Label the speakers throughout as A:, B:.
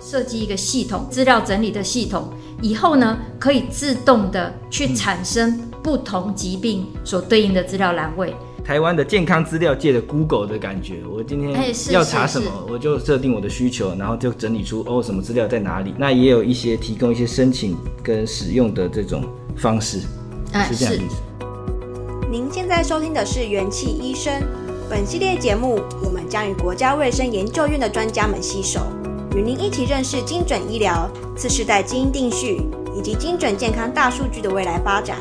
A: 设计一个系统，资料整理的系统，以后呢可以自动的去产生不同疾病所对应的资料栏位。
B: 台湾的健康资料界的 Google 的感觉，我今天要查什么，我就设定我的需求，然后就整理出哦什么资料在哪里。那也有一些提供一些申请跟使用的这种方式，是这样的意思。
C: 您现在收听的是元气医生。本系列节目，我们将与国家卫生研究院的专家们携手，与您一起认识精准医疗、次世代基因定序以及精准健康大数据的未来发展。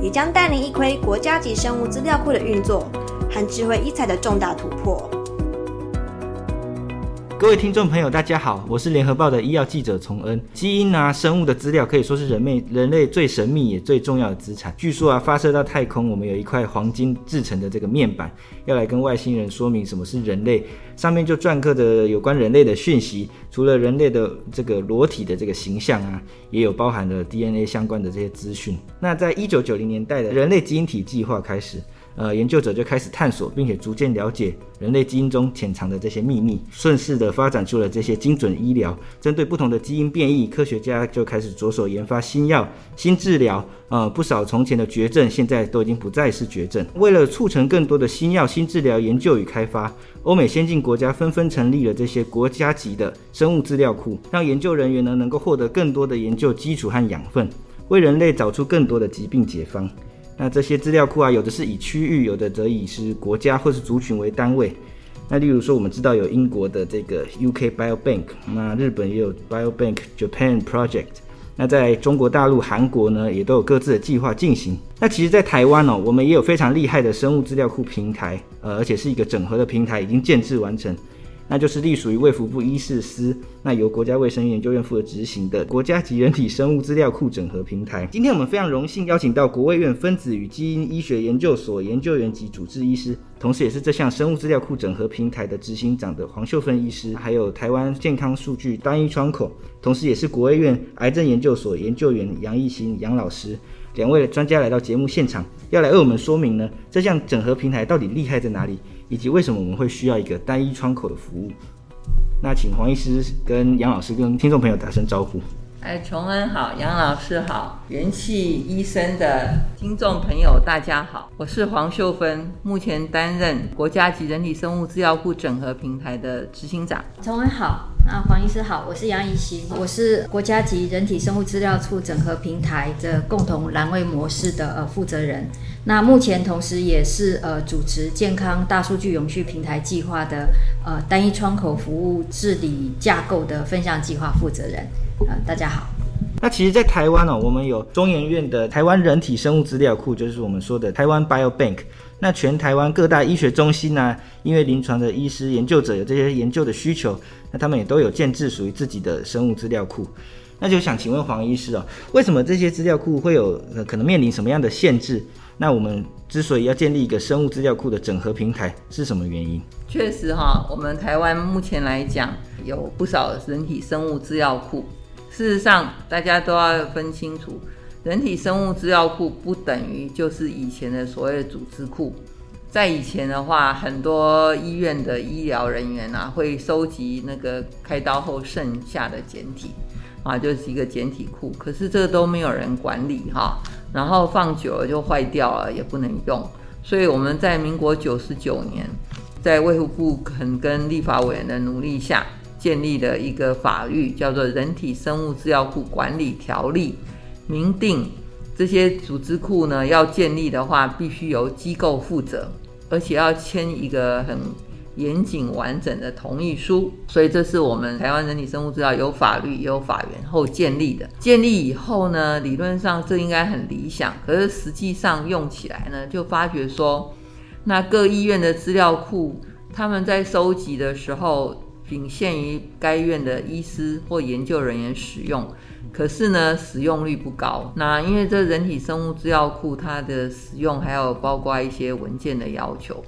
C: 也将带您一窥国家级生物资料库的运作和智慧医材的重大突破。
B: 各位听众朋友，大家好，我是联合报的医药记者从恩。基因啊，生物的资料可以说是人类人类最神秘也最重要的资产。据说啊，发射到太空，我们有一块黄金制成的这个面板，要来跟外星人说明什么是人类，上面就篆刻着有关人类的讯息。除了人类的这个裸体的这个形象啊，也有包含了 DNA 相关的这些资讯。那在一九九零年代的人类基因体计划开始。呃，研究者就开始探索，并且逐渐了解人类基因中潜藏的这些秘密，顺势的发展出了这些精准医疗。针对不同的基因变异，科学家就开始着手研发新药、新治疗。呃，不少从前的绝症，现在都已经不再是绝症。为了促成更多的新药、新治疗研究与开发，欧美先进国家纷纷成立了这些国家级的生物资料库，让研究人员呢能够获得更多的研究基础和养分，为人类找出更多的疾病解方。那这些资料库啊，有的是以区域，有的则以是国家或是族群为单位。那例如说，我们知道有英国的这个 UK Biobank，那日本也有 Biobank Japan Project。那在中国大陆、韩国呢，也都有各自的计划进行。那其实，在台湾哦，我们也有非常厉害的生物资料库平台，呃，而且是一个整合的平台，已经建置完成。那就是隶属于卫福部医事司，那由国家卫生研究院负责执行的国家级人体生物资料库整合平台。今天我们非常荣幸邀请到国卫院分子与基因医学研究所研究员及主治医师，同时也是这项生物资料库整合平台的执行长的黄秀芬医师，还有台湾健康数据单一窗口，同时也是国卫院癌症研究所研究员杨义兴杨老师，两位专家来到节目现场，要来为我们说明呢，这项整合平台到底厉害在哪里？以及为什么我们会需要一个单一窗口的服务？那请黄医师跟杨老师跟听众朋友打声招呼。
D: 哎，崇恩好，杨老师好，元气医生的听众朋友大家好，我是黄秀芬，目前担任国家级人体生物资料库整合平台的执行长。
A: 崇恩好。啊，黄医师好，我是杨怡欣，我是国家级人体生物资料库整合平台的共同栏位模式的呃负责人。那目前同时也是呃主持健康大数据永续平台计划的呃单一窗口服务治理架构的分项计划负责人。呃，大家好。
B: 那其实，在台湾哦，我们有中研院的台湾人体生物资料库，就是我们说的台湾 Biobank。那全台湾各大医学中心呢、啊，因为临床的医师研究者有这些研究的需求，那他们也都有建制属于自己的生物资料库。那就想请问黄医师哦，为什么这些资料库会有呃可能面临什么样的限制？那我们之所以要建立一个生物资料库的整合平台，是什么原因？
D: 确实哈，我们台湾目前来讲有不少人体生物资料库。事实上，大家都要分清楚。人体生物资料库不等于就是以前的所谓的组织库。在以前的话，很多医院的医疗人员啊，会收集那个开刀后剩下的检体，啊，就是一个检体库。可是这个都没有人管理哈，然后放久了就坏掉了，也不能用。所以我们在民国九十九年，在卫福部肯跟立法委员的努力下，建立了一个法律，叫做《人体生物资料库管理条例》。明定这些组织库呢，要建立的话，必须由机构负责，而且要签一个很严谨完整的同意书。所以这是我们台湾人体生物资料有法律也有法源后建立的。建立以后呢，理论上这应该很理想，可是实际上用起来呢，就发觉说，那各医院的资料库他们在收集的时候，仅限于该院的医师或研究人员使用。可是呢，使用率不高。那因为这人体生物资料库它的使用还有包括一些文件的要求。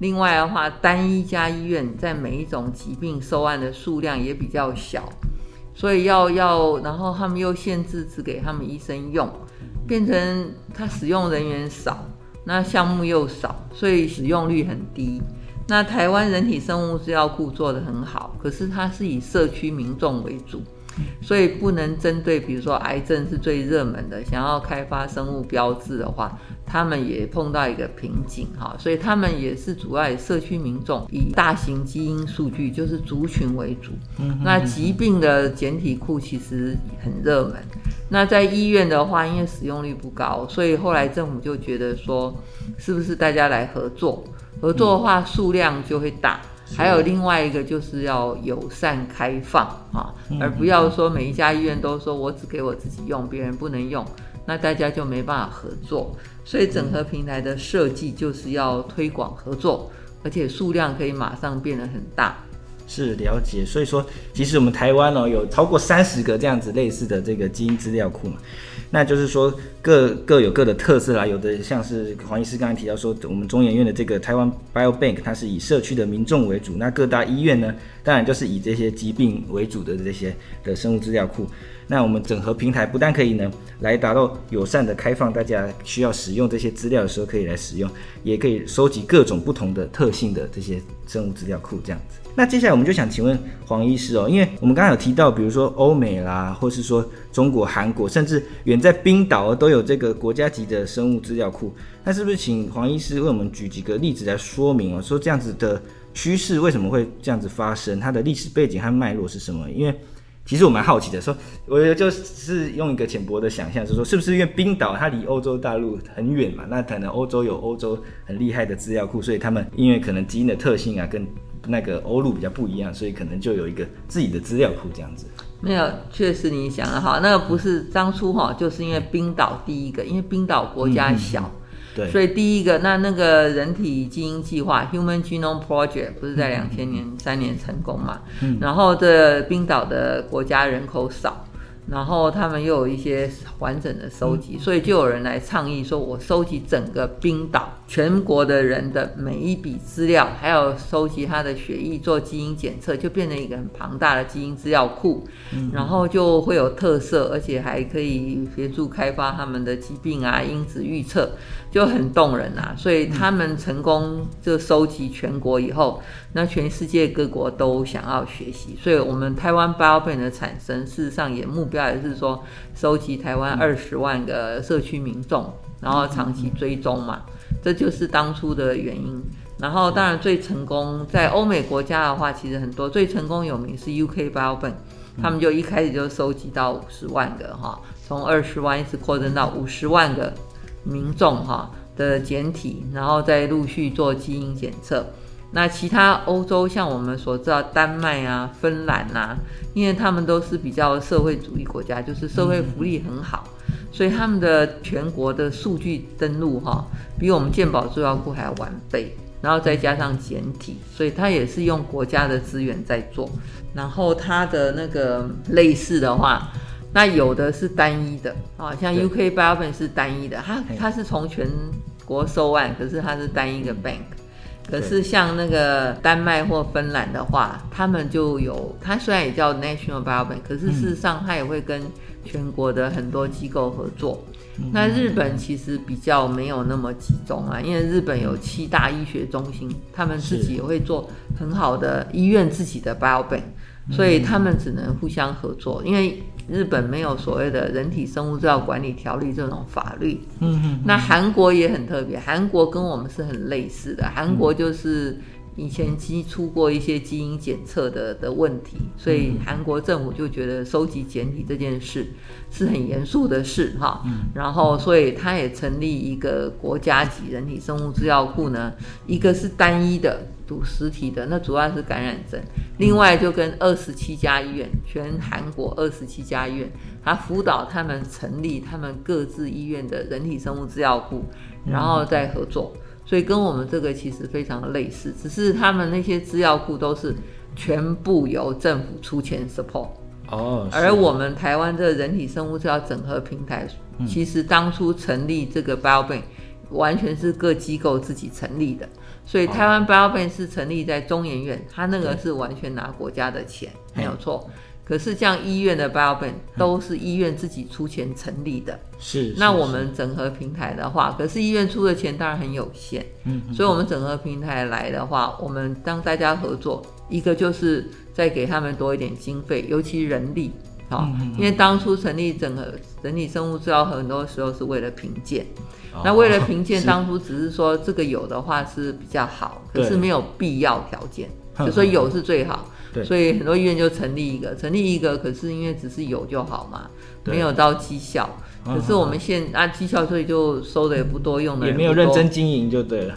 D: 另外的话，单一家医院在每一种疾病收案的数量也比较小，所以要要，然后他们又限制只给他们医生用，变成他使用人员少，那项目又少，所以使用率很低。那台湾人体生物资料库做得很好，可是它是以社区民众为主。所以不能针对，比如说癌症是最热门的，想要开发生物标志的话，他们也碰到一个瓶颈哈。所以他们也是主要以社区民众，以大型基因数据，就是族群为主。那疾病的简体库其实很热门。那在医院的话，因为使用率不高，所以后来政府就觉得说，是不是大家来合作？合作的话，数量就会大。还有另外一个就是要友善开放啊，而不要说每一家医院都说我只给我自己用，别人不能用，那大家就没办法合作。所以整合平台的设计就是要推广合作，而且数量可以马上变得很大。
B: 是了解，所以说其实我们台湾哦有超过三十个这样子类似的这个基因资料库嘛。那就是说各各有各的特色啦，有的像是黄医师刚才提到说，我们中研院的这个台湾 Biobank，它是以社区的民众为主，那各大医院呢，当然就是以这些疾病为主的这些的生物资料库。那我们整合平台不但可以呢来达到友善的开放，大家需要使用这些资料的时候可以来使用，也可以收集各种不同的特性的这些生物资料库这样子。那接下来我们就想请问黄医师哦，因为我们刚刚有提到，比如说欧美啦，或是说中国、韩国，甚至远在冰岛都有这个国家级的生物资料库。那是不是请黄医师为我们举几个例子来说明哦？说这样子的趋势为什么会这样子发生？它的历史背景和脉络是什么？因为其实我蛮好奇的，说我就是用一个浅薄的想象，就是说是不是因为冰岛它离欧洲大陆很远嘛？那可能欧洲有欧洲很厉害的资料库，所以他们因为可能基因的特性啊跟那个欧陆比较不一样，所以可能就有一个自己的资料库这样子。
D: 没有，确实你想的哈，那个不是当初哈，就是因为冰岛第一个，因为冰岛国家小，嗯嗯、对，所以第一个那那个人体基因计划 （Human Genome Project） 不是在两千年三年成功嘛？嗯，然后这冰岛的国家人口少。然后他们又有一些完整的收集，所以就有人来倡议说：“我收集整个冰岛全国的人的每一笔资料，还有收集他的血液做基因检测，就变成一个很庞大的基因资料库。然后就会有特色，而且还可以协助开发他们的疾病啊、因子预测，就很动人啊。所以他们成功就收集全国以后，那全世界各国都想要学习。所以我们台湾 Biobank 的产生，事实上也目。主要也是说，收集台湾二十万个社区民众，然后长期追踪嘛，这就是当初的原因。然后当然最成功，在欧美国家的话，其实很多最成功有名是 UK Biobank，他们就一开始就收集到五十万个哈，从二十万一直扩增到五十万个民众哈的简体，然后再陆续做基因检测。那其他欧洲像我们所知道，丹麦啊、芬兰啊，因为他们都是比较社会主义国家，就是社会福利很好，所以他们的全国的数据登录哈，比我们健保资料库还要完备，然后再加上简体，所以它也是用国家的资源在做。然后它的那个类似的话，那有的是单一的啊，像 UK Biobank 是单一的，它它是从全国收案，可是它是单一个 bank。可是像那个丹麦或芬兰的话，他们就有，它虽然也叫 National Biobank，可是事实上它也会跟全国的很多机构合作。那日本其实比较没有那么集中啊，因为日本有七大医学中心，他们自己也会做很好的医院自己的 Biobank，所以他们只能互相合作，因为。日本没有所谓的人体生物制药管理条例这种法律，嗯嗯，那韩国也很特别，韩国跟我们是很类似的，韩国就是以前基出过一些基因检测的的问题，所以韩国政府就觉得收集检体这件事是很严肃的事哈，嗯，然后所以他也成立一个国家级人体生物制药库呢，一个是单一的。读实体的那主要是感染症，另外就跟二十七家医院，全韩国二十七家医院，他辅导他们成立他们各自医院的人体生物资料库，然后再合作，所以跟我们这个其实非常的类似，只是他们那些资料库都是全部由政府出钱 support 哦，而我们台湾这个人体生物资料整合平台，其实当初成立这个 Biobank 完全是各机构自己成立的。所以台湾 Biobank 是成立在中研院，它那个是完全拿国家的钱，没有错。可是像医院的 BioBank 都是医院自己出钱成立的。
B: 是。
D: 那我们整合平台的话，可是医院出的钱当然很有限。嗯。所以，我们整合平台来的话，我们当大家合作，一个就是再给他们多一点经费，尤其人力。好，因为当初成立整合整体生物资料，很多时候是为了评鉴。那为了评鉴，当初只是说这个有的话是比较好，可是没有必要条件，就说有是最好。所以很多医院就成立一个，成立一个，可是因为只是有就好嘛，没有到绩效。可是我们现啊绩效，所以就收的也不多，用的
B: 也没有认真经营就对了。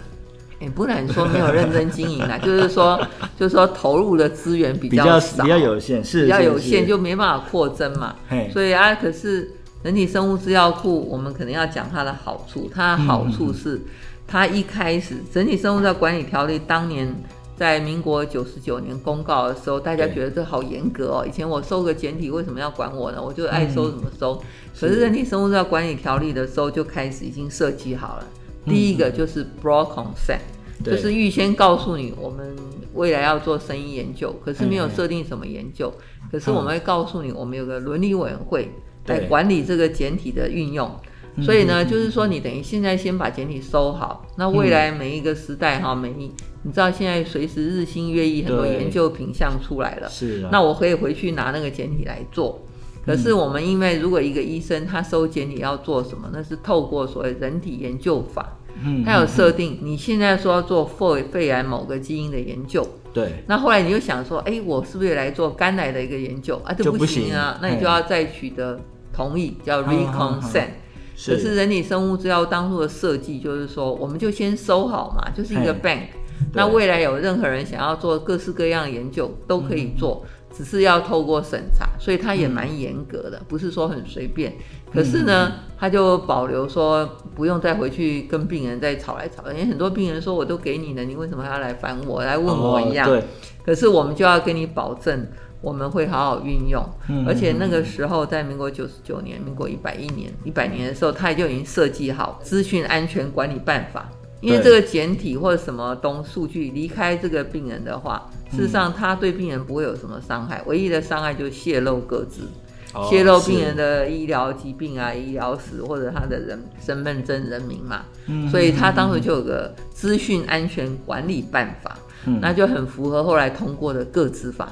D: 也不能说没有认真经营啊，就是说，就是说投入的资源比较少，
B: 比较有限，是
D: 比较有限，就没办法扩增嘛。所以啊，可是人体生物资料库，我们可能要讲它的好处。它的好处是，它一开始人体生物在管理条例当年在民国九十九年公告的时候，大家觉得这好严格哦。以前我收个简体为什么要管我呢？我就爱收怎么收。可是人体生物在管理条例的时候就开始已经设计好了。第一个就是 broad consent，就是预先告诉你我们未来要做生意研究，可是没有设定什么研究，可是我们会告诉你我们有个伦理委员会来管理这个简体的运用。所以呢，就是说你等于现在先把简体收好，那未来每一个时代哈，每一你知道现在随时日新月异，很多研究品相出来了，是，那我可以回去拿那个简体来做。可是我们因为如果一个医生他收简体要做什么，那是透过所谓人体研究法。嗯，他有设定，你现在说要做肺肺癌某个基因的研究，对，那后来你就想说，哎，我是不是也来做肝癌的一个研究啊？这不行啊，那你就要再取得同意，叫 reconsent。可是人体生物资料当初的设计就是说，我们就先收好嘛，就是一个 bank。那未来有任何人想要做各式各样的研究，都可以做。只是要透过审查，所以他也蛮严格的，不是说很随便。可是呢，他就保留说不用再回去跟病人再吵来吵，因为很多病人说我都给你了，你为什么还要来烦我，来问我一样？对。可是我们就要跟你保证，我们会好好运用。而且那个时候，在民国九十九年、民国一百一年、一百年的时候，他就已经设计好资讯安全管理办法。因为这个简体或者什么东数据离开这个病人的话，事实上他对病人不会有什么伤害，唯一的伤害就是泄露个资，泄露病人的医疗疾病啊、医疗史或者他的人身份证人名嘛。所以他当时就有个资讯安全管理办法，那就很符合后来通过的个资法。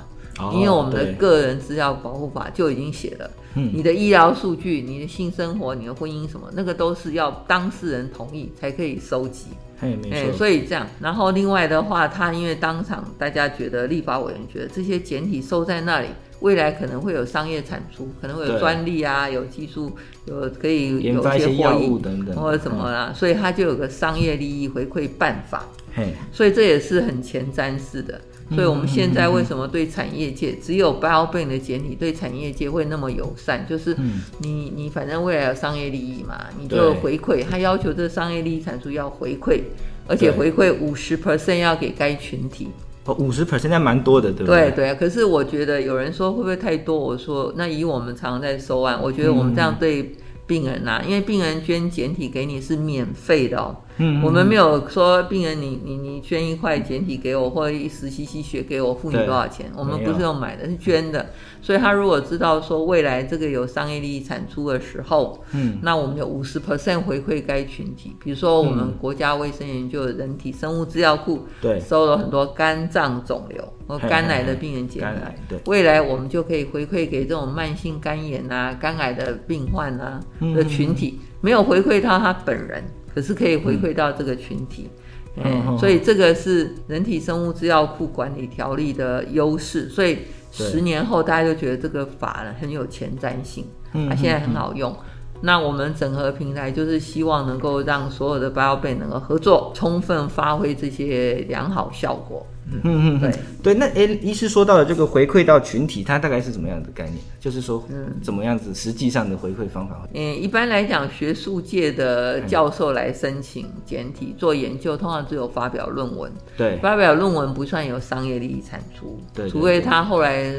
D: 因为我们的个人资料保护法就已经写了，你的医疗数据、你的性生活、你的婚姻什么，那个都是要当事人同意才可以收集。哎，没错。所以这样，然后另外的话，他因为当场大家觉得立法委员觉得这些简体收在那里，未来可能会有商业产出，可能会有专利啊，有技术，有可以有一些药物等等或者什么啦，所以他就有个商业利益回馈办法。嘿，所以这也是很前瞻式的。所以我们现在为什么对产业界只有 BioBank 的简体对产业界会那么友善？就是你你反正未来有商业利益嘛，你就回馈，他要求这商业利益产出要回馈，而且回馈五十 percent 要给该群体。
B: 哦，五十 percent 那蛮多的，对不对？
D: 对对啊，可是我觉得有人说会不会太多？我说那以我们常常在收案，我觉得我们这样对病人啊，因为病人捐简体给你是免费的哦。嗯，我们没有说病人你你你捐一块简体给我，或者一十 cc 血给我，付你多少钱？我们不是用买的，是捐的。所以他如果知道说未来这个有商业利益产出的时候，嗯，那我们有五十 percent 回馈该群体。比如说我们国家卫生研究人体生物资料库，对，收了很多肝脏肿瘤和肝癌的病人检体，对，未来我们就可以回馈给这种慢性肝炎啊、肝癌的病患啊的群体，没有回馈到他本人。可是可以回馈到这个群体，嗯，嗯，所以这个是人体生物资料库管理条例的优势。所以十年后大家就觉得这个法呢很有前瞻性，嗯，它现在很好用。那我们整合平台就是希望能够让所有的 BioBank 能够合作，充分发挥这些良好效果。嗯嗯
B: 对对，那诶，医师说到的这个回馈到群体，它大概是怎么样的概念？就是说，嗯，怎么样子实际上的回馈方法？
D: 嗯，一般来讲，学术界的教授来申请简体做研究，通常只有发表论文。对，发表论文不算有商业利益产出，对，除非他后来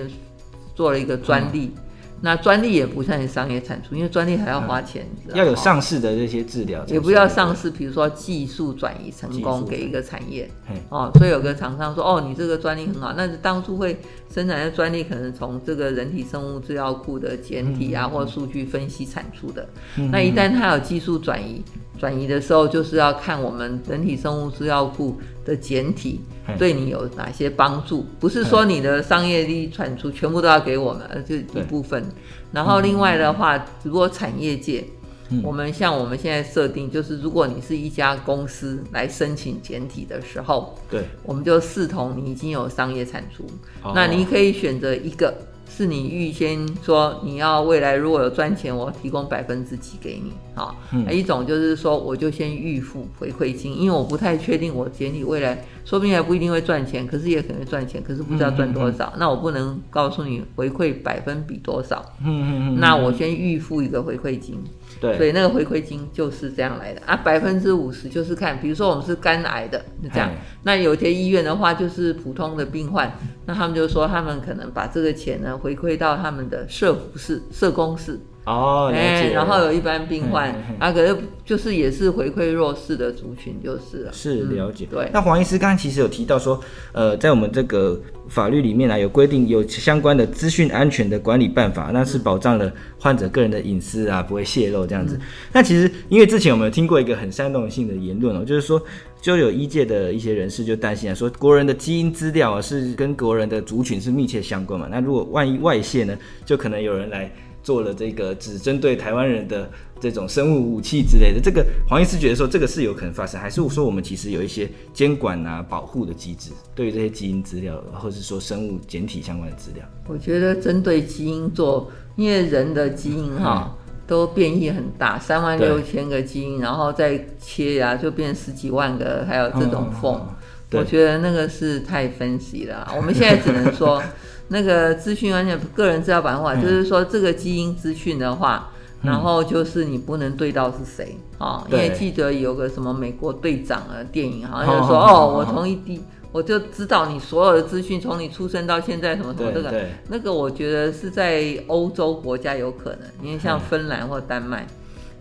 D: 做了一个专利。嗯那专利也不算是商业产出，因为专利还要花钱，
B: 要有上市的这些治疗，
D: 也不要上市。比如说技术转移成功给一个产业，哦，所以有个厂商说，哦，你这个专利很好，那当初会生产的专利可能从这个人体生物资料库的简体啊，嗯、或数据分析产出的。嗯、那一旦它有技术转移，转移的时候，就是要看我们人体生物资料库的简体对你有哪些帮助。不是说你的商业利益产出全部都要给我们，而就一部分。然后另外的话，如果产业界。嗯、我们像我们现在设定，就是如果你是一家公司来申请简体的时候，
B: 对，
D: 我们就视同你已经有商业产出，哦、那你可以选择一个。是你预先说你要未来如果有赚钱，我提供百分之几给你啊？嗯、一种就是说我就先预付回馈金，因为我不太确定我简体未来说不定还不一定会赚钱，可是也可能赚钱，可是不知道赚多少，那我不能告诉你回馈百分比多少。嗯嗯嗯，嗯，那我先预付一个回馈金。对，所以那个回馈金就是这样来的啊，百分之五十就是看，比如说我们是肝癌的，就这样。那有些医院的话就是普通的病患，那他们就说他们可能把这个钱呢回馈到他们的社服室、社工室。哦，了解。然后有一般病患啊，可是就是也是回馈弱势的族群，就是了。
B: 是了解。
D: 对。
B: 那黄医师刚刚其实有提到说，呃，在我们这个法律里面呢，有规定有相关的资讯安全的管理办法，那是保障了患者个人的隐私啊，不会泄露这样子。那其实因为之前我们有听过一个很煽动性的言论哦，就是说就有医界的一些人士就担心啊，说国人的基因资料啊是跟国人的族群是密切相关嘛，那如果万一外泄呢，就可能有人来。做了这个只针对台湾人的这种生物武器之类的，这个黄医师觉得说这个是有可能发生，还是说我们其实有一些监管啊、保护的机制，对于这些基因资料，或者是说生物简体相关的资料？
D: 我觉得针对基因做，因为人的基因哈、嗯、都变异很大，三万六千个基因，然后再切呀、啊、就变十几万个，还有这种缝，嗯、我觉得那个是太分析了。我们现在只能说。那个资讯完全个人资料保护法，嗯、就是说这个基因资讯的话，嗯、然后就是你不能对到是谁啊？嗯、因为记得有个什么美国队长的电影，好像就说哦，我从一滴我就知道你所有的资讯，从你出生到现在什么什么这个，那个我觉得是在欧洲国家有可能，因为像芬兰或丹麦，嗯、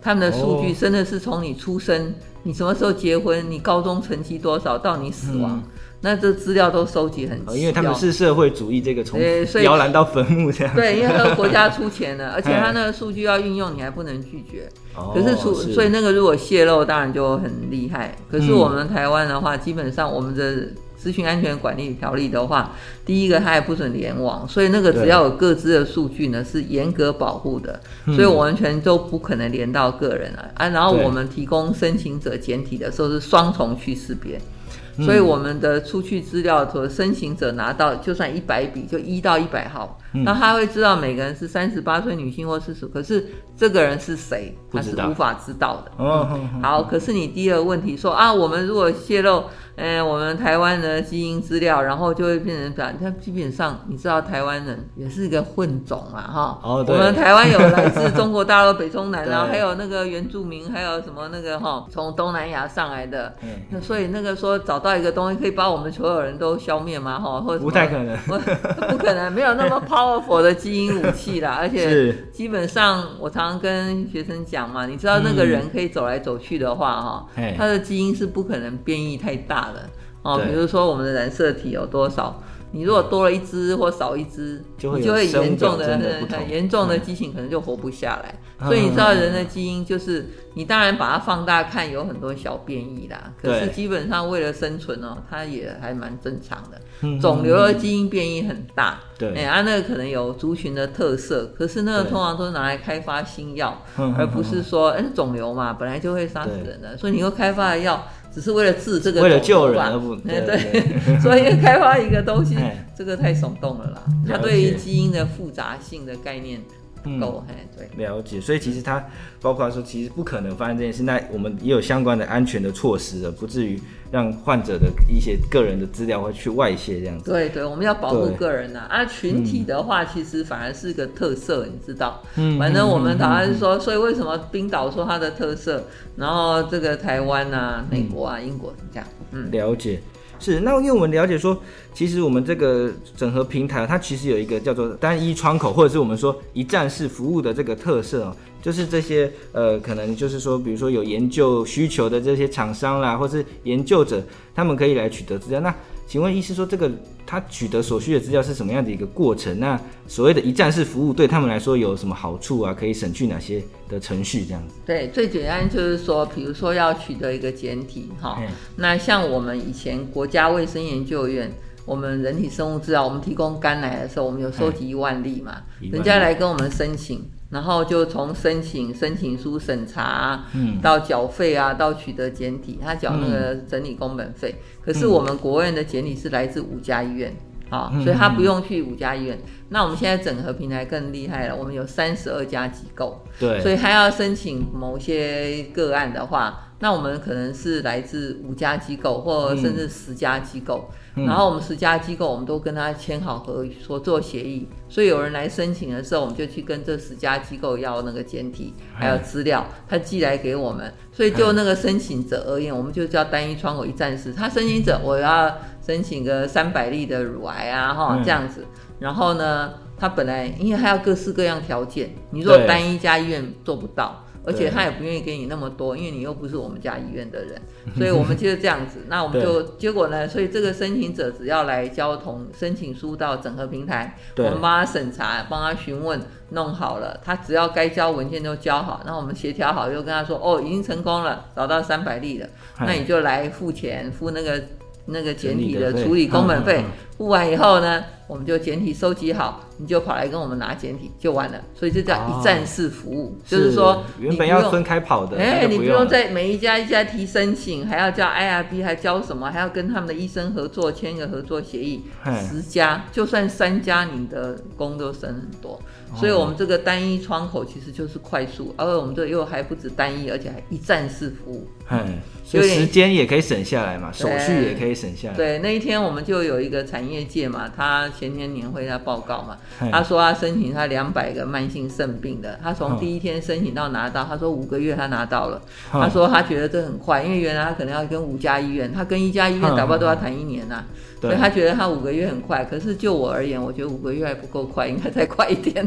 D: 他们的数据真的是从你出生，你什么时候结婚，你高中成绩多少，到你死亡。嗯那这资料都收集很齐，
B: 因为他们是社会主义这个从摇篮到坟墓这样。
D: 对，因为那个国家出钱的，而且他那个数据要运用，你还不能拒绝。可是出，所以那个如果泄露，当然就很厉害。可是我们台湾的话，基本上我们的资讯安全管理条例的话，第一个它也不准联网，所以那个只要有各自的数据呢，是严格保护的，所以我完全都不可能连到个人啊。啊，然后我们提供申请者简体的时候是双重去识别。所以我们的出去资料和申请者拿到，就算一百笔，就一到一百号，那他会知道每个人是三十八岁女性或四十，可是这个人是谁，他是无法知道的。哦，好，可是你第二个问题说啊，我们如果泄露。嗯，我们台湾的基因资料，然后就会变成这样。它基本上，你知道台湾人也是一个混种嘛，哈。我们台湾有来自中国大陆北中南，然后还有那个原住民，还有什么那个哈，从东南亚上来的。嗯。所以那个说找到一个东西可以把我们所有人都消灭吗？哈，或者
B: 不太可能。不，
D: 不可能，没有那么 powerful 的基因武器啦。而且基本上，我常常跟学生讲嘛，你知道那个人可以走来走去的话，哈，他的基因是不可能变异太大。哦，比如说我们的染色体有多少？你如果多了一只或少一只，就会严重的、很严重的畸形，可能就活不下来。所以你知道人的基因就是，你当然把它放大看，有很多小变异啦。可是基本上为了生存哦，它也还蛮正常的。肿瘤的基因变异很大，对，哎，啊，那个可能有族群的特色，可是那个通常都是拿来开发新药，而不是说，哎，肿瘤嘛，本来就会杀死人的，所以你又开发的药。只是为了治这个，
B: 为了救人而不，
D: 对，所以开发一个东西，这个太耸动了啦。它对于基因的复杂性的概念。够、嗯，对，
B: 了解。所以其实它包括说，其实不可能发生这件事。那我们也有相关的安全的措施的，不至于让患者的一些个人的资料会去外泄这样子。
D: 对对，我们要保护个人呐、啊。啊，群体的话，其实反而是个特色，嗯、你知道？嗯。反正我们台湾是说，所以为什么冰岛说它的特色，然后这个台湾啊、美国啊、英国这样？嗯，
B: 了解。是，那因为我们了解说，其实我们这个整合平台，它其实有一个叫做单一窗口，或者是我们说一站式服务的这个特色哦，就是这些呃，可能就是说，比如说有研究需求的这些厂商啦，或是研究者，他们可以来取得资料。那请问医师说，这个他取得所需的资料是什么样的一个过程？那所谓的一站式服务对他们来说有什么好处啊？可以省去哪些的程序？这样子？
D: 对，最简单就是说，比如说要取得一个简体，哈，那像我们以前国家卫生研究院。我们人体生物资料，我们提供肝癌的时候，我们有收集一万例嘛，人家来跟我们申请，然后就从申请申请书审查，嗯，到缴费啊，到取得检体，他缴那个整理工本费。可是我们国院的检体是来自五家医院，啊，所以他不用去五家医院。那我们现在整合平台更厉害了，我们有三十二家机构，对，所以他要申请某些个案的话。那我们可能是来自五家机构，或甚至十家机构，嗯、然后我们十家机构，我们都跟他签好合合作协议，所以有人来申请的时候，我们就去跟这十家机构要那个简体，还有资料，他寄来给我们，所以就那个申请者而言，我们就叫单一窗口一站式。他申请者我要申请个三百例的乳癌啊，哈这样子，然后呢，他本来因为他要各式各样条件，你如果单一家医院做不到。而且他也不愿意给你那么多，因为你又不是我们家医院的人，所以我们就是这样子。那我们就结果呢？所以这个申请者只要来交同申请书到整合平台，我们帮他审查，帮他询问，弄好了，他只要该交文件都交好，那我们协调好，又跟他说，哦，已经成功了，找到三百例了，那你就来付钱，付那个那个简体的处理工本费，付完以后呢，我们就简体收集好。你就跑来跟我们拿简体就完了，所以这叫一站式服务，哦、就是说你
B: 原本要分开跑的，
D: 哎，你不用在每一家一家提申请，还要叫 IRB，还交什么，还要跟他们的医生合作签一个合作协议，十家就算三家，你的工都省很多。所以我们这个单一窗口其实就是快速，而我们这又还不止单一，而且还一站式服务，
B: 嗯，所以时间也可以省下来嘛，手续也可以省下来。
D: 对，那一天我们就有一个产业界嘛，他前天年会他报告嘛。他说他申请他两百个慢性肾病的，他从第一天申请到拿到，他说五个月他拿到了。他说他觉得这很快，因为原来他可能要跟五家医院，他跟一家医院打包都要谈一年呐、啊，所以他觉得他五个月很快。可是就我而言，我觉得五个月还不够快，应该再快一点。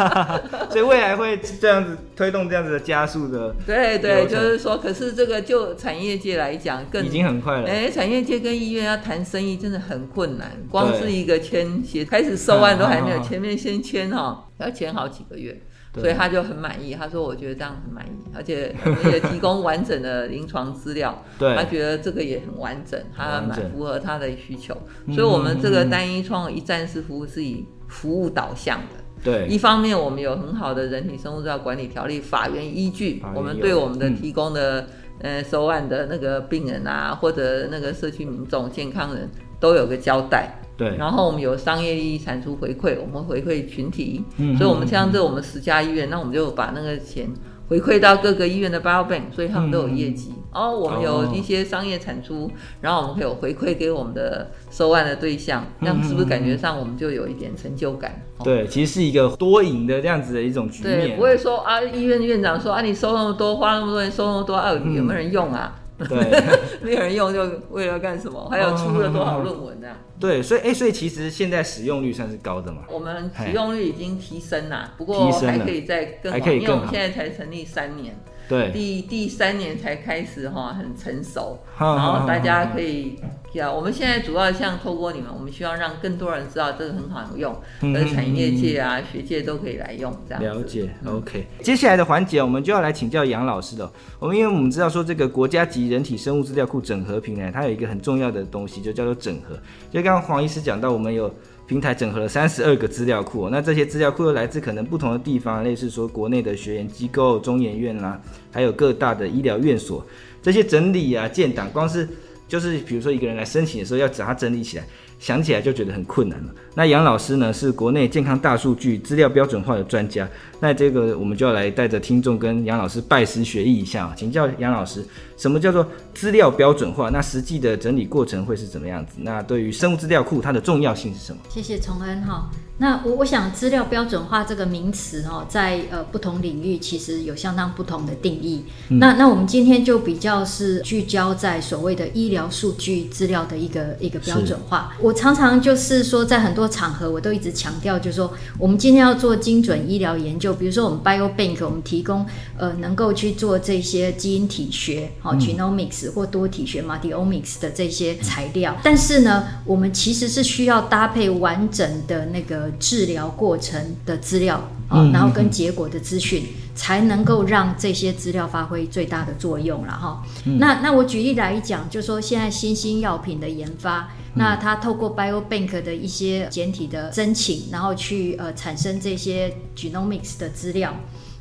B: 所以未来会这样子推动这样子的加速的。
D: 对对，就是说，可是这个就产业界来讲，更
B: 已经很快了。
D: 哎，产业界跟医院要谈生意真的很困难，光是一个签写开始收案都还没有。前面先签哈，要签好几个月，所以他就很满意。他说：“我觉得这样很满意，而且我们也提供完整的临床资料。对，他觉得这个也很完整，他蛮符合他的需求。所以，我们这个单一窗一站式服务是以服务导向的。对，一方面我们有很好的人体生物资料管理条例法源依据，我们对我们的提供的呃收案的那个病人啊，或者那个社区民众、健康人都有个交代。”对，然后我们有商业利益产出回馈，我们回馈群体，嗯、所以我们像这我们十家医院，嗯、那我们就把那个钱回馈到各个医院的 Biobank，所以他们都有业绩。嗯、哦，我们有一些商业产出，哦、然后我们会有回馈给我们的收案的对象，这样是不是感觉上我们就有一点成就感？
B: 嗯、对，其实是一个多赢的这样子的一种局面。
D: 对，不会说啊，医院院长说啊，你收那么多，花那么多钱收那么多，啊，有没有人用啊？嗯对，没有人用就为了干什么？还有出了多少论文呢？
B: 对，所以哎，所以其实现在使用率算是高的嘛。
D: 我们使用率已经提升了，不过还可以再更好，因为我们现在才成立三年。对，第第三年才开始哈，很成熟，然后大家可以，呀，我们现在主要像透过你们，我们希望让更多人知道这个很好用，而产业界啊、学界都可以来用，这样。
B: 了解，OK。接下来的环节，我们就要来请教杨老师了。我们因为我们知道说，这个国家级人体生物资料库整合平台，它有一个很重要的东西，就叫做整合。就刚刚黄医师讲到，我们有。平台整合了三十二个资料库，那这些资料库又来自可能不同的地方，类似说国内的学研机构、中研院啦，还有各大的医疗院所，这些整理啊、建档，光是就是比如说一个人来申请的时候，要把它整理起来。想起来就觉得很困难了。那杨老师呢，是国内健康大数据资料标准化的专家。那这个我们就要来带着听众跟杨老师拜师学艺一下啊，请教杨老师，什么叫做资料标准化？那实际的整理过程会是怎么样子？那对于生物资料库它的重要性是什么？
A: 谢谢崇恩哈。那我我想资料标准化这个名词哦，在呃不同领域其实有相当不同的定义。嗯、那那我们今天就比较是聚焦在所谓的医疗数据资料的一个一个标准化。我常常就是说，在很多场合我都一直强调，就是说我们今天要做精准医疗研究，比如说我们 Biobank，我们提供呃能够去做这些基因体学、好、哦、Genomics 或多体学 Multiomics 的这些材料，但是呢，我们其实是需要搭配完整的那个。治疗过程的资料啊，然后跟结果的资讯，才能够让这些资料发挥最大的作用了哈。那那我举例来讲，就说现在新兴药品的研发，那它透过 Biobank 的一些简体的申请，然后去呃产生这些 Genomics 的资料。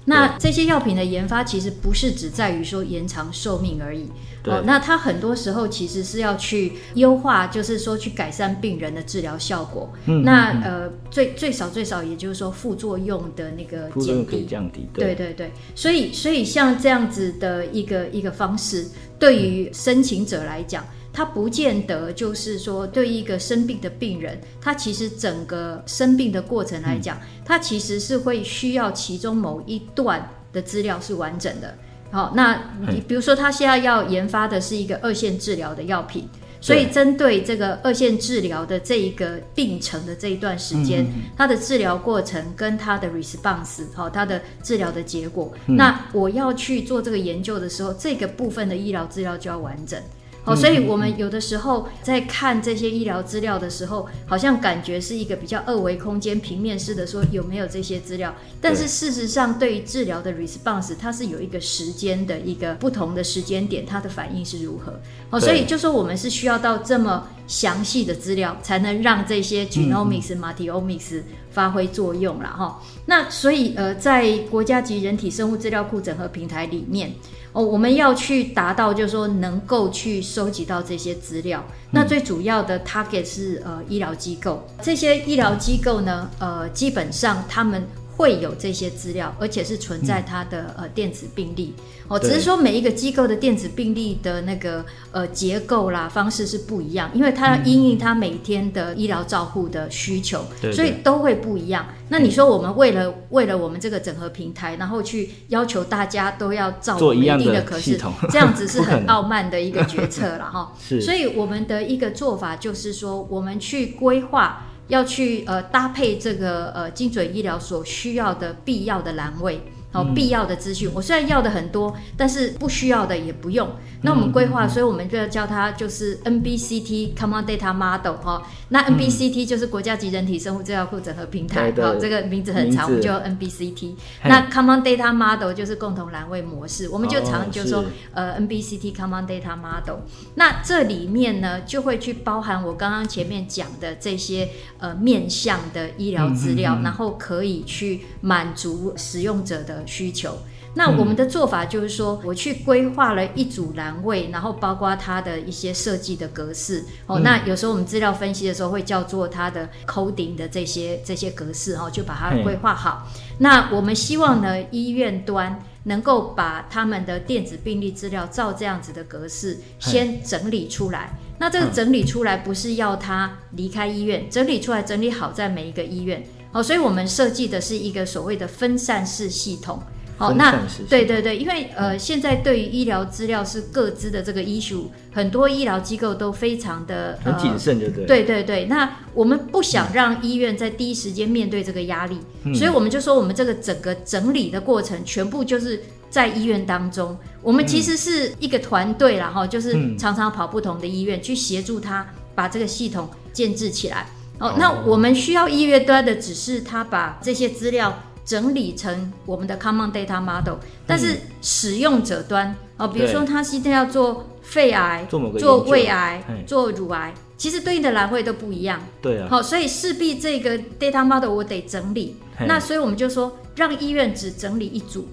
A: 那这些药品的研发其实不是只在于说延长寿命而已，哦，那它很多时候其实是要去优化，就是说去改善病人的治疗效果。嗯，那呃，最最少最少，也就是说副作用的那个减低，降低。对对对，所以所以像这样子的一个一个方式，对于申请者来讲。他不见得就是说，对一个生病的病人，他其实整个生病的过程来讲，他其实是会需要其中某一段的资料是完整的。好，那你比如说，他现在要研发的是一个二线治疗的药品，所以针对这个二线治疗的这一个病程的这一段时间，它的治疗过程跟它的 response，好，它的治疗的结果，那我要去做这个研究的时候，这个部分的医疗资料就要完整。哦，所以我们有的时候在看这些医疗资料的时候，好像感觉是一个比较二维空间、平面式的说有没有这些资料，但是事实上对于治疗的 response，它是有一个时间的一个不同的时间点，它的反应是如何。哦，所以就说我们是需要到这么详细的资料，才能让这些 genomics、multiomics 发挥作用了哈。那所以呃，在国家级人体生物资料库整合平台里面。哦，我们要去达到，就是说能够去收集到这些资料。那最主要的 target 是呃医疗机构，这些医疗机构呢，呃，基本上他们。会有这些资料，而且是存在它的呃电子病历哦，只是说每一个机构的电子病历的那个呃结构啦方式是不一样，因为它要因应它每天的医疗照护的需求，所以都会不一样。那你说我们为了为了我们这个整合平台，然后去要求大家都要照一定的可是这样子 是很傲慢的一个决策了哈。所以我们的一个做法就是说，我们去规划。要去呃搭配这个呃精准医疗所需要的必要的栏位。好，必要的资讯，我虽然要的很多，但是不需要的也不用。那我们规划，所以我们就要叫它就是 NBCT Common Data Model 哈。那 NBCT 就是国家级人体生物资料库整合平台，好，这个名字很长，我们就 NBCT。那 Common Data Model 就是共同栏位模式，我们就常就说呃 NBCT Common Data Model。那这里面呢，就会去包含我刚刚前面讲的这些呃面向的医疗资料，然后可以去满足使用者的需求，那我们的做法就是说，我去规划了一组栏位，然后包括它的一些设计的格式哦。那有时候我们资料分析的时候会叫做它的 coding 的这些这些格式哦，就把它规划好。那我们希望呢，医院端能够把他们的电子病历资料照这样子的格式先整理出来。那这个整理出来不是要他离开医院，整理出来整理好在每一个医院。哦，所以我们设计的是一个所谓的分散式系统。好，那对对对，因为呃，现在对于医疗资料是各自的这个 issue，很多医疗机构都非常的
B: 很谨慎，就对。
A: 对对对，那我们不想让医院在第一时间面对这个压力，嗯，所以我们就说，我们这个整个整理的过程，全部就是在医院当中。我们其实是一个团队啦，哈，就是常常跑不同的医院去协助他把这个系统建置起来。哦，那我们需要医院端的只是他把这些资料整理成我们的 Common Data Model，但是使用者端哦，比如说他今天要做肺癌、做，做胃癌、做乳癌，其实对应的栏位都不一样。对啊，好，所以势必这个 Data Model 我得整理。那所以我们就说，让医院只整理一组，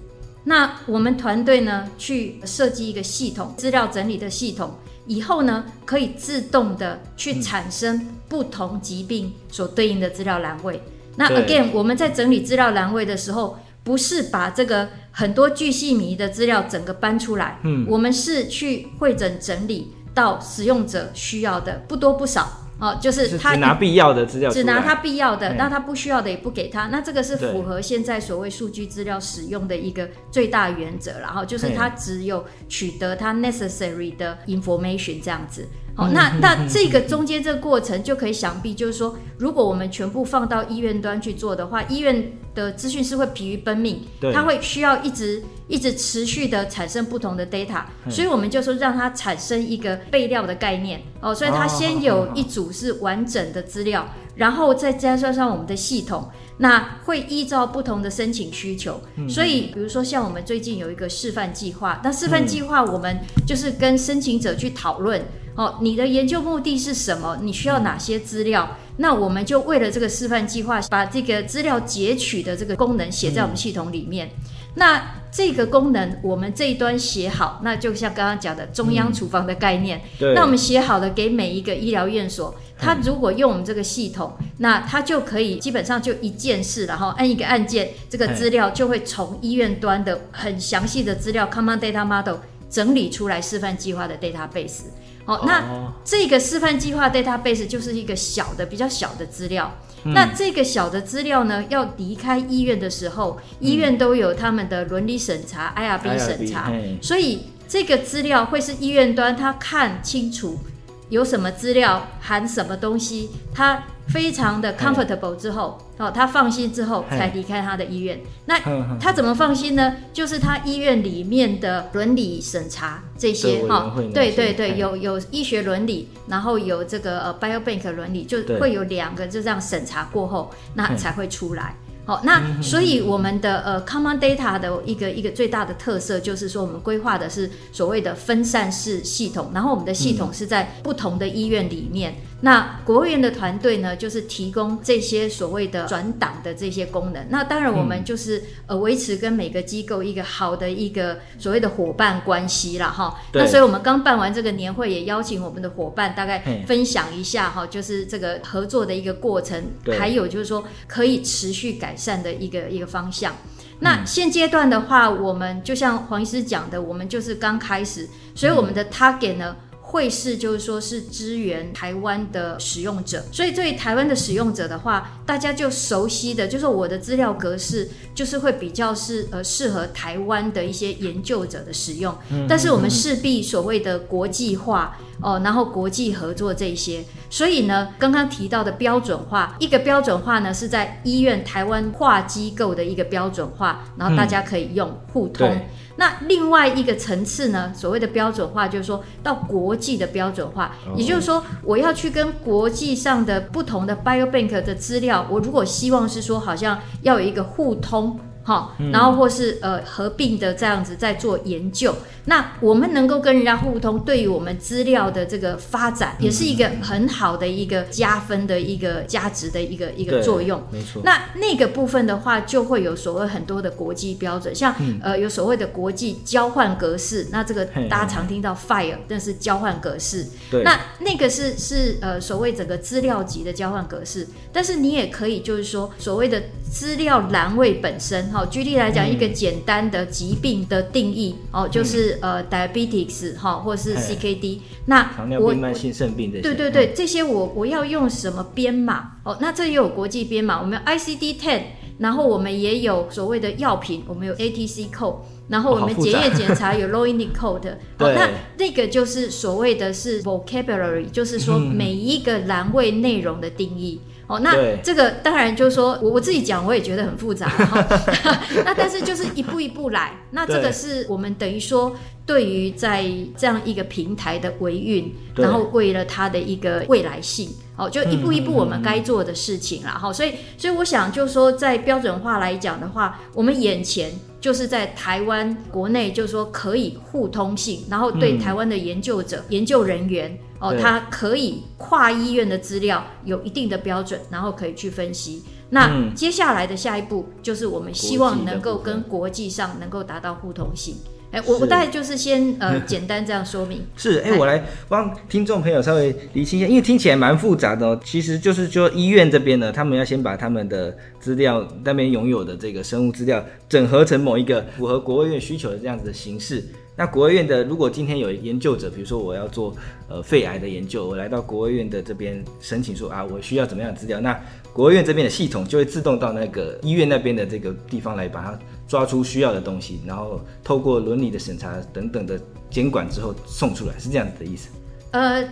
A: 那我们团队呢去设计一个系统，资料整理的系统。以后呢，可以自动的去产生不同疾病所对应的资料栏位。那 again，我们在整理资料栏位的时候，不是把这个很多巨细靡的资料整个搬出来，嗯，我们是去会诊整理到使用者需要的不多不少，哦，就是他
B: 只拿必要的资料，
A: 只拿他必要的，
B: 嘿
A: 那他不需要的也不给他，那这个是符合现在所谓数据资料使用的一个最大原则，然后就是他只有取得他 necessary 的 information 这样子。哦，那那这个中间这个过程就可以想必就是说，如果我们全部放到医院端去做的话，医院的资讯是会疲于奔命，它会需要一直一直持续的产生不同的 data，所以我们就说让它产生一个备料的概念。哦，所以它先有一组是完整的资料，然后再加上上我们的系统，那会依照不同的申请需求，所以比如说像我们最近有一个示范计划，那示范计划我们就是跟申请者去讨论。哦，你的研究目的是什么？你需要哪些资料？那我们就为了这个示范计划，把这个资料截取的这个功能写在我们系统里面。嗯、那这个功能我们这一端写好，那就像刚刚讲的中央厨房的概念。嗯、对。那我们写好了给每一个医疗院所，他如果用我们这个系统，嗯、那他就可以基本上就一件事，然后按一个按键，这个资料就会从医院端的很详细的资料 Common Data Model 整理出来示范计划的 database。哦，那这个示范计划 database 就是一个小的、比较小的资料。嗯、那这个小的资料呢，要离开医院的时候，嗯、医院都有他们的伦理审查、IRB 审查，所以这个资料会是医院端他看清楚有什么资料含什么东西，他。非常的 comfortable 之后，哦，他放心之后才离开他的医院。那他怎么放心呢？就是他医院里面的伦理审查这些哈，对对对，有有医学伦理，然后有这个呃 biobank 伦理，就会有两个就这样审查过后，那才会出来。好，那所以我们的呃 common data 的一个一个最大的特色就是说，我们规划的是所谓的分散式系统，然后我们的系统是在不同的医院里面。那国务院的团队呢，就是提供这些所谓的转档的这些功能。那当然，我们就是呃维持跟每个机构一个好的一个所谓的伙伴关系啦。哈。那所以我们刚办完这个年会，也邀请我们的伙伴大概分享一下哈，就是这个合作的一个过程，还有就是说可以持续改善的一个一个方向。那现阶段的话，我们就像黄医师讲的，我们就是刚开始，所以我们的 target 呢。会是就是说是支援台湾的使用者，所以对于台湾的使用者的话，大家就熟悉的就是我的资料格式，就是会比较是呃适合台湾的一些研究者的使用。但是我们势必所谓的国际化哦，然后国际合作这些，所以呢，刚刚提到的标准化，一个标准化呢是在医院台湾跨机构的一个标准化，然后大家可以用互通。那另外一个层次呢，所谓的标准化，就是说到国际的标准化，也就是说，我要去跟国际上的不同的 biobank 的资料，我如果希望是说，好像要有一个互通。好，然后或是呃合并的这样子在做研究，那我们能够跟人家互通，对于我们资料的这个发展，也是一个很好的一个加分的一个价值的一个一个作用。没错。那那个部分的话，就会有所谓很多的国际标准，像呃有所谓的国际交换格式，那这个大家常听到 FHIR，但是交换格式。对。那那个是是呃所谓整个资料集的交换格式，但是你也可以就是说所谓的资料栏位本身。好，举例来讲，一个简单的疾病的定义，哦、嗯，就是呃，diabetes 哈，或是 CKD，那
B: 糖尿病、慢性肾病这些，
A: 对对对，这些我我要用什么编码？哦，那这也有国际编码，我们有 ICD-10，然后我们也有所谓的药品，我们有 ATC code，然后我们检验检查有 low inic code，哦，那那个就是所谓的是 vocabulary，就是说每一个栏位内容的定义。哦，那这个当然就是说我我自己讲，我也觉得很复杂。那但是就是一步一步来。那这个是我们等于说，对于在这样一个平台的维运，然后为了它的一个未来性，哦，就一步一步我们该做的事情啦。哈，所以所以我想就是说，在标准化来讲的话，我们眼前就是在台湾国内，就是说可以互通性，然后对台湾的研究者、研究人员。哦，它可以跨医院的资料有一定的标准，然后可以去分析。那接下来的下一步就是我们希望能够跟国际上能够达到互通性。哎，我我大概就是先呃简单这样说明。
B: 是，哎，我来帮听众朋友稍微理清一下，因为听起来蛮复杂的哦。其实就是说医院这边呢，他们要先把他们的资料那边拥有的这个生物资料整合成某一个符合国务院需求的这样子的形式。那国卫院的，如果今天有研究者，比如说我要做呃肺癌的研究，我来到国卫院的这边申请说啊，我需要怎么样的资料，那国卫院这边的系统就会自动到那个医院那边的这个地方来把它抓出需要的东西，然后透过伦理的审查等等的监管之后送出来，是这样子的意思。
A: 呃。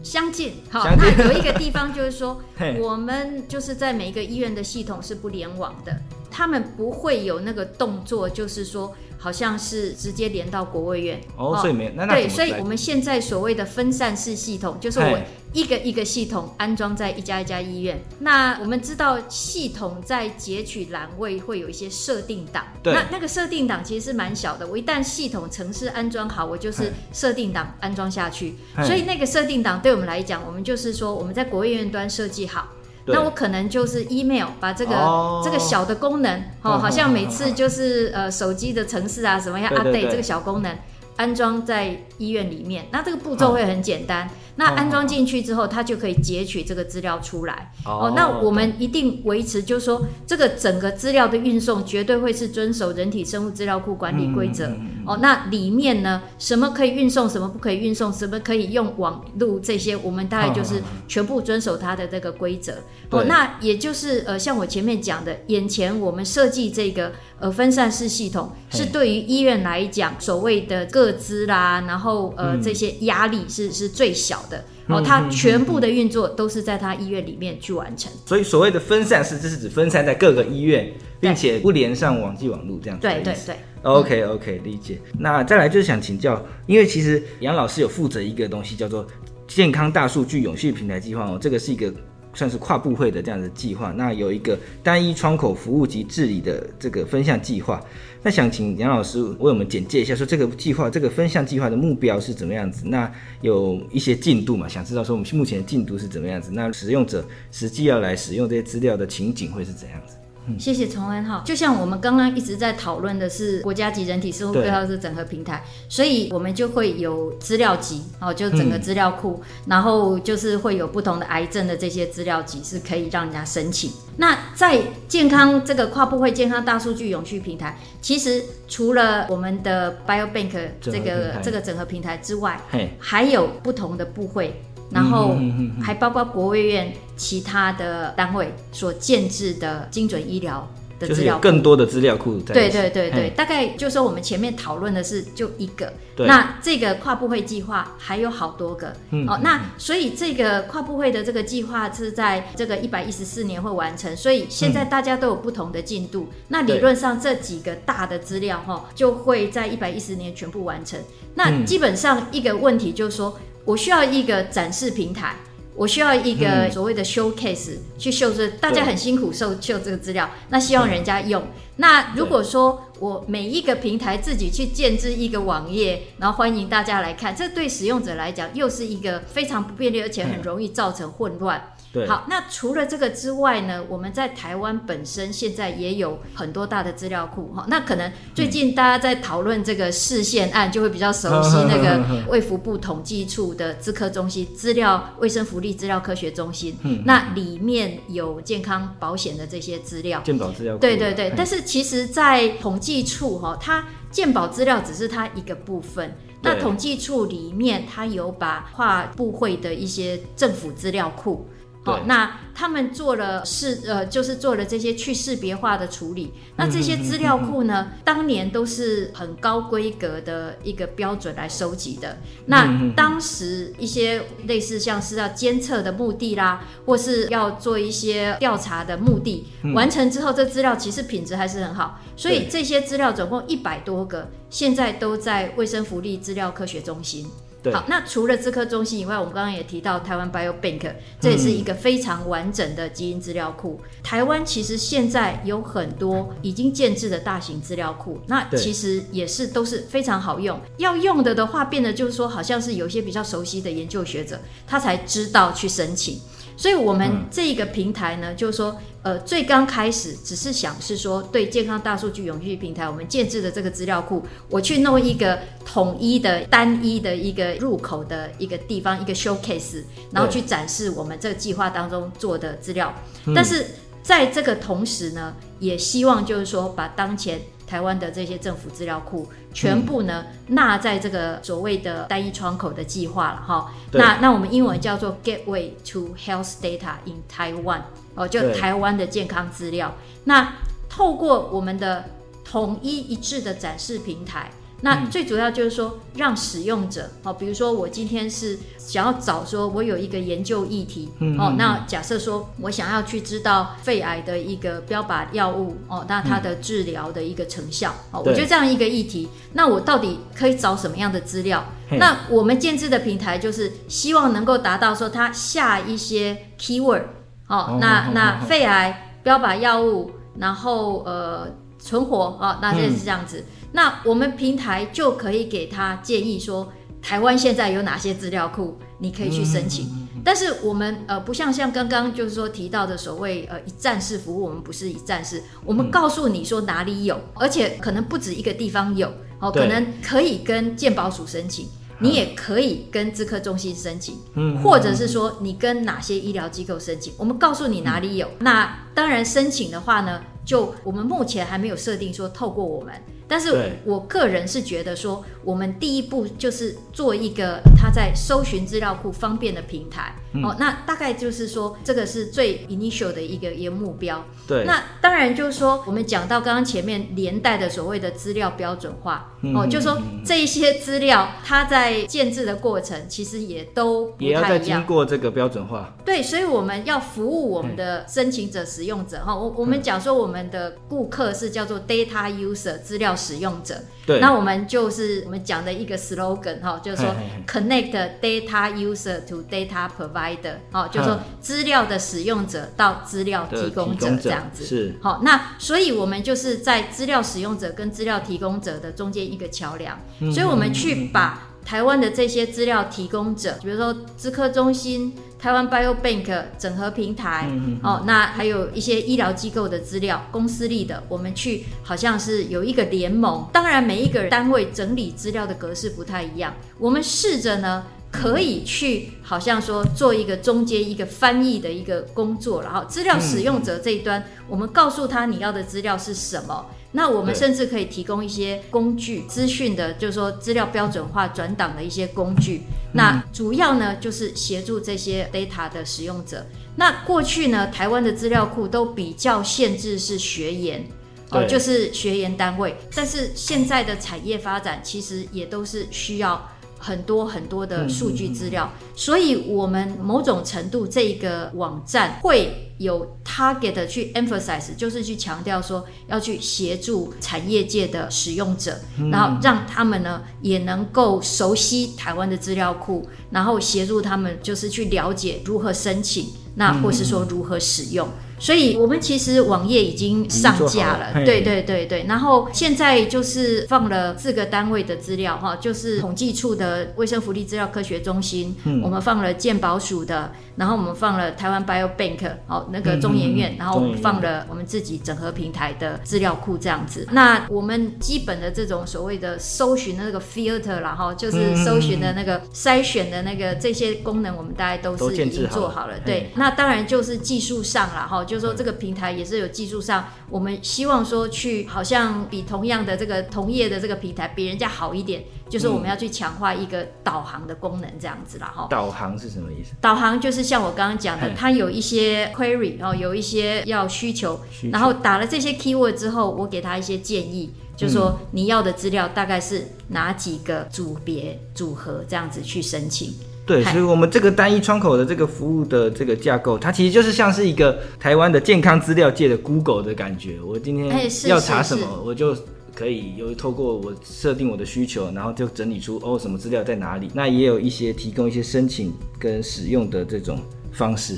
A: 相近，好，那有一个地方就是说，我们就是在每一个医院的系统是不联网的，他们不会有那个动作，就是说。好像是直接连到国卫院
B: 哦，所以没那那
A: 对，所以我们现在所谓的分散式系统，就是我一个一个系统安装在一家一家医院。那我们知道系统在截取栏位会有一些设定
B: 档，
A: 那那个设定档其实是蛮小的。我一旦系统程式安装好，我就是设定档安装下去，所以那个设定档对我们来讲，我们就是说我们在国卫院端设计好。那我可能就是 email 把这个、哦、这个小的功能，哦，好像每次就是呃手机的程式啊什么要 update 这个小功能安装在医院里面，那这个步骤会很简单。那安装进去之后，它就可以截取这个资料出来。哦，那我们一定维持，就是说这个整个资料的运送绝对会是遵守人体生物资料库管理规则。哦，那里面呢，什么可以运送，什么不可以运送，什么可以用网路这些，我们大概就是全部遵守它的这个规则。哦，那也就是呃，像我前面讲的，眼前我们设计这个呃分散式系统，是对于医院来讲，所谓的个资啦，然后呃这些压力是是最小的。的哦，它全部的运作都是在它医院里面去完成。
B: 所以所谓的分散式，这是指分散在各个医院，并且不连上网际网络这样子。
A: 对对对。
B: OK OK，理解。那再来就是想请教，因为其实杨老师有负责一个东西叫做健康大数据永续平台计划哦，这个是一个。算是跨部会的这样的计划，那有一个单一窗口服务及治理的这个分项计划。那想请杨老师为我们简介一下，说这个计划这个分项计划的目标是怎么样子？那有一些进度嘛？想知道说我们目前的进度是怎么样子？那使用者实际要来使用这些资料的情景会是怎样子？
A: 谢谢崇恩哈，就像我们刚刚一直在讨论的是国家级人体生物资料是整合平台，所以我们就会有资料集哦，就整个资料库，嗯、然后就是会有不同的癌症的这些资料集是可以让人家申请。那在健康这个跨部会健康大数据永续平台，其实除了我们的 Biobank 这个这个整合平台之外，还有不同的部会。然后还包括国卫院其他的单位所建制的精准医疗的资料库，就是更
B: 多的资料库在。
A: 对对对对，大概就是说我们前面讨论的是就一个，那这个跨部会计划还有好多个。哦，那所以这个跨部会的这个计划是在这个一百一十四年会完成，所以现在大家都有不同的进度。那理论上这几个大的资料哈，就会在一百一十年全部完成。那基本上一个问题就是说。我需要一个展示平台，我需要一个所谓的 showcase 去秀这，大家很辛苦秀秀这个资料，那希望人家用。那如果说我每一个平台自己去建置一个网页，然后欢迎大家来看，这对使用者来讲又是一个非常不便利，而且很容易造成混乱。对，好，那除了这个之外呢，我们在台湾本身现在也有很多大的资料库哈。那可能最近大家在讨论这个视线案，就会比较熟悉那个卫福部统计处的资科中心资料卫生福利资料科学中心。嗯，那里面有健康保险的这些资料，
B: 健保资料库。
A: 对对对，但是其实，在统计处哈，它鉴保资料只是它一个部分。那统计处里面，它有把跨部会的一些政府资料库。哦，那他们做了识呃，就是做了这些去识别化的处理。那这些资料库呢，当年都是很高规格的一个标准来收集的。那当时一些类似像是要监测的目的啦，或是要做一些调查的目的，完成之后，这资料其实品质还是很好。所以这些资料总共一百多个，现在都在卫生福利资料科学中心。好，那除了资科中心以外，我们刚刚也提到台湾 Biobank，这也是一个非常完整的基因资料库。嗯、台湾其实现在有很多已经建制的大型资料库，那其实也是都是非常好用。要用的的话，变得就是说，好像是有一些比较熟悉的研究学者，他才知道去申请。所以，我们这一个平台呢，就是说，呃，最刚开始只是想是说，对健康大数据永续平台，我们建置的这个资料库，我去弄一个统一的、单一的一个入口的一个地方，一个 showcase，然后去展示我们这个计划当中做的资料。但是在这个同时呢，也希望就是说，把当前台湾的这些政府资料库，全部呢纳在这个所谓的单一窗口的计划了哈。那那我们英文叫做 Gateway to Health Data in Taiwan，哦，就台湾的健康资料。那透过我们的统一一致的展示平台。那最主要就是说，让使用者哦，比如说我今天是想要找说，我有一个研究议题哦，那假设说我想要去知道肺癌的一个标靶药物哦，那它的治疗的一个成效哦，我觉得这样一个议题，那我到底可以找什么样的资料？那我们建置的平台就是希望能够达到说，它下一些 keyword 哦，那那肺癌标靶药物，然后呃存活哦，那这是这样子。那我们平台就可以给他建议说，台湾现在有哪些资料库，你可以去申请。但是我们呃不像像刚刚就是说提到的所谓呃一站式服务，我们不是一站式，我们告诉你说哪里有，而且可能不止一个地方有，哦，可能可以跟健保署申请，你也可以跟资科中心申请，或者是说你跟哪些医疗机构申请，我们告诉你哪里有。那当然申请的话呢，就我们目前还没有设定说透过我们。但是我个人是觉得说，我们第一步就是做一个它在搜寻资料库方便的平台。嗯、哦，那大概就是说，这个是最 initial 的一个一个目标。对。那当然就是说，我们讲到刚刚前面连带的所谓的资料标准化。嗯、哦，就是说这一些资料它在建制的过程，其实也都不太一样。也要再经
B: 过这个标准化。
A: 对，所以我们要服务我们的申请者、使用者。哈、哦，我我们讲说我们的顾客是叫做 data user 资料使用者，对，那我们就是我们讲的一个 slogan 哈，就是说 connect data user to data provider，哦，就是说资料的使用者到资料提供者这样子，是。好。那所以我们就是在资料使用者跟资料提供者的中间一个桥梁，所以我们去把台湾的这些资料提供者，比如说资科中心。台湾 Biobank 整合平台，嗯、哦，那还有一些医疗机构的资料，公司立的，我们去好像是有一个联盟。当然，每一个单位整理资料的格式不太一样，我们试着呢，可以去好像说做一个中间一个翻译的一个工作，然后资料使用者这一端，我们告诉他你要的资料是什么。那我们甚至可以提供一些工具、资讯的，就是说资料标准化转档的一些工具。那主要呢，就是协助这些 data 的使用者。那过去呢，台湾的资料库都比较限制是学研，哦，就是学研单位。但是现在的产业发展，其实也都是需要。很多很多的数据资料，所以我们某种程度这一个网站会有 target 去 emphasize，就是去强调说要去协助产业界的使用者，然后让他们呢也能够熟悉台湾的资料库，然后协助他们就是去了解如何申请，那或是说如何使用。所以，我们其实网页已经上架了，对对对对。然后现在就是放了四个单位的资料哈，就是统计处的卫生福利资料科学中心，嗯、我们放了健保署的，然后我们放了台湾 Biobank 哦，那个中研院，然后我们放了我们自己整合平台的资料库这样子。那我们基本的这种所谓的搜寻的那个 filter 啦哈就是搜寻的那个筛选的那个这些功能，我们大概都是已经做好了。对，那当然就是技术上了哈。就是说，这个平台也是有技术上，我们希望说去好像比同样的这个同业的这个平台比人家好一点，就是我们要去强化一个导航的功能，这样子啦哈。
B: 导航是什么意思？
A: 导航就是像我刚刚讲的，它有一些 query 哦，有一些要需求，然后打了这些 keyword 之后，我给他一些建议，就是说你要的资料大概是哪几个组别组合，这样子去申请。
B: 对，所以我们这个单一窗口的这个服务的这个架构，它其实就是像是一个台湾的健康资料界的 Google 的感觉。我今天要查什么，我就可以有透过我设定我的需求，然后就整理出哦什么资料在哪里。那也有一些提供一些申请跟使用的这种方式，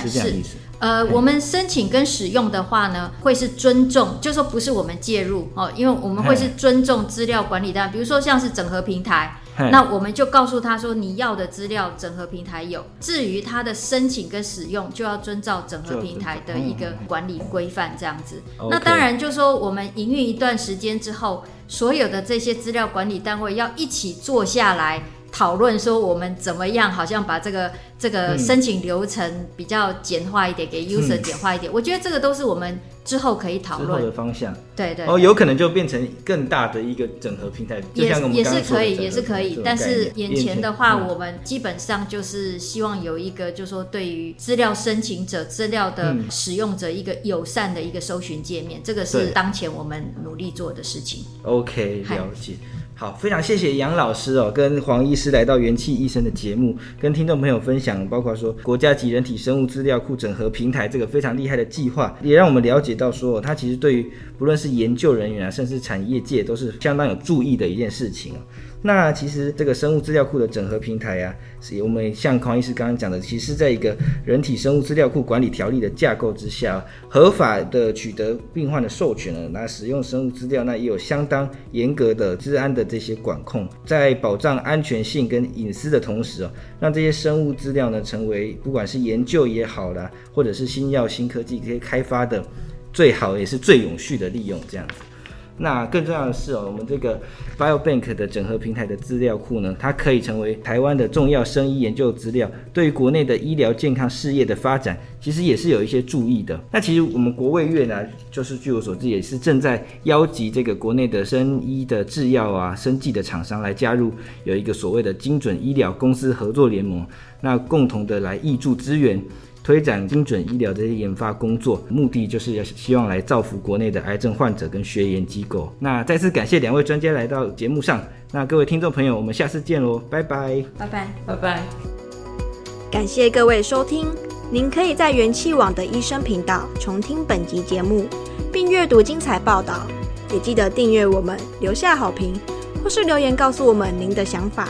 B: 是这样的意思。
A: 呃，我们申请跟使用的话呢，会是尊重，就是说不是我们介入哦，因为我们会是尊重资料管理的，比如说像是整合平台。那我们就告诉他说，你要的资料整合平台有，至于他的申请跟使用，就要遵照整合平台的一个管理规范这样子。那当然就是说，我们营运一段时间之后，所有的这些资料管理单位要一起坐下来讨论说我们怎么样，好像把这个这个申请流程比较简化一点，嗯、给 user 简化一点。我觉得这个都是我们之后可以讨论
B: 的方向。
A: 对，对对。
B: 哦，有可能就变成更大的一个整合平台，
A: 也
B: 就像我们
A: 也是可以，也是可以。但是
B: 眼
A: 眼前的话，嗯、我们基本上就是希望有一个，就是说对于资料申请者、资料的使用者一个友善的一个搜寻界面，嗯、这个是当前我们努力做的事情。
B: OK，了解。好，非常谢谢杨老师哦，跟黄医师来到元气医生的节目，跟听众朋友分享，包括说国家级人体生物资料库整合平台这个非常厉害的计划，也让我们了解到说，它其实对于不论是研究人员啊，甚至产业界都是相当有注意的一件事情。那其实这个生物资料库的整合平台啊，是我们像黄医师刚刚讲的，其实在一个人体生物资料库管理条例的架构之下，合法的取得病患的授权了，那使用生物资料，那也有相当严格的治安的这些管控，在保障安全性跟隐私的同时哦，让这些生物资料呢，成为不管是研究也好啦，或者是新药新科技这些开发的最好也是最永续的利用这样子。那更重要的是哦，我们这个 Biobank 的整合平台的资料库呢，它可以成为台湾的重要生医研究资料，对于国内的医疗健康事业的发展，其实也是有一些注意的。那其实我们国卫院呢，就是据我所知，也是正在邀集这个国内的生医的制药啊、生技的厂商来加入，有一个所谓的精准医疗公司合作联盟，那共同的来挹注资源。推展精准医疗这些研发工作，目的就是要希望来造福国内的癌症患者跟学研机构。那再次感谢两位专家来到节目上。那各位听众朋友，我们下次见喽，拜拜，
A: 拜拜，
D: 拜拜。
C: 感谢各位收听，您可以在元气网的医生频道重听本集节目，并阅读精彩报道。也记得订阅我们，留下好评，或是留言告诉我们您的想法。